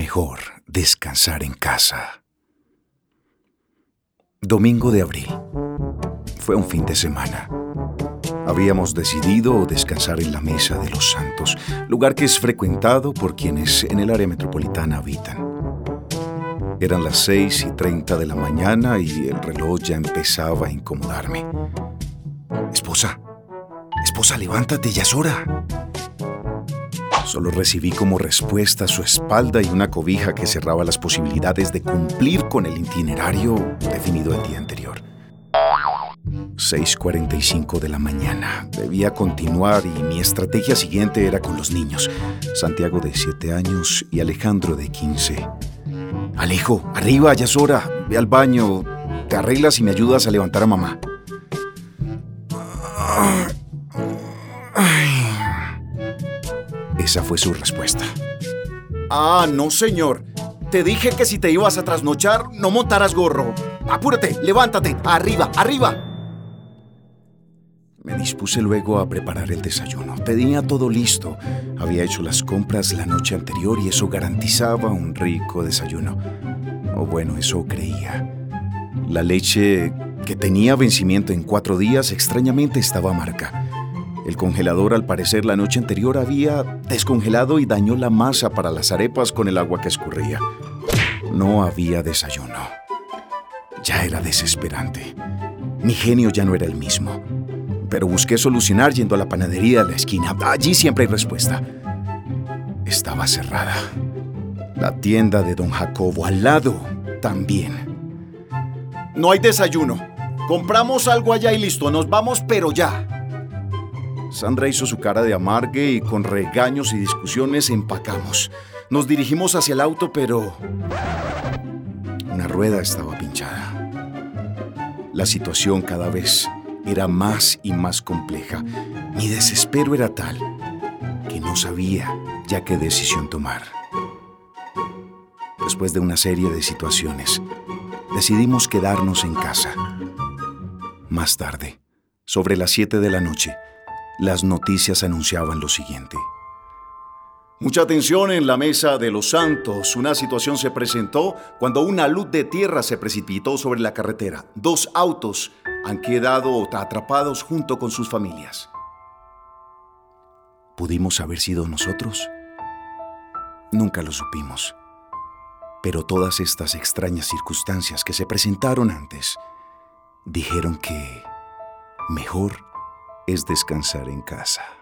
Mejor descansar en casa. Domingo de abril. Fue un fin de semana. Habíamos decidido descansar en la Mesa de los Santos, lugar que es frecuentado por quienes en el área metropolitana habitan. Eran las 6 y 30 de la mañana y el reloj ya empezaba a incomodarme. Esposa, esposa, levántate, ya es hora. Solo recibí como respuesta su espalda y una cobija que cerraba las posibilidades de cumplir con el itinerario definido el día anterior. 6.45 de la mañana. Debía continuar y mi estrategia siguiente era con los niños. Santiago de 7 años y Alejandro de 15. Alejo, arriba, ya es hora. Ve al baño, te arreglas y me ayudas a levantar a mamá. Esa fue su respuesta. Ah, no, señor. Te dije que si te ibas a trasnochar, no montaras gorro. Apúrate, levántate, arriba, arriba. Me dispuse luego a preparar el desayuno. Tenía todo listo. Había hecho las compras la noche anterior y eso garantizaba un rico desayuno. O bueno, eso creía. La leche que tenía vencimiento en cuatro días extrañamente estaba marca. El congelador al parecer la noche anterior había descongelado y dañó la masa para las arepas con el agua que escurría. No había desayuno. Ya era desesperante. Mi genio ya no era el mismo. Pero busqué solucionar yendo a la panadería de la esquina. Allí siempre hay respuesta. Estaba cerrada. La tienda de don Jacobo al lado también. No hay desayuno. Compramos algo allá y listo. Nos vamos, pero ya. Sandra hizo su cara de amargue y con regaños y discusiones empacamos. Nos dirigimos hacia el auto, pero una rueda estaba pinchada. La situación cada vez era más y más compleja. Mi desespero era tal que no sabía ya qué decisión tomar. Después de una serie de situaciones, decidimos quedarnos en casa. Más tarde, sobre las 7 de la noche, las noticias anunciaban lo siguiente. Mucha atención en la mesa de los santos. Una situación se presentó cuando una luz de tierra se precipitó sobre la carretera. Dos autos han quedado atrapados junto con sus familias. ¿Pudimos haber sido nosotros? Nunca lo supimos. Pero todas estas extrañas circunstancias que se presentaron antes dijeron que mejor es descansar en casa.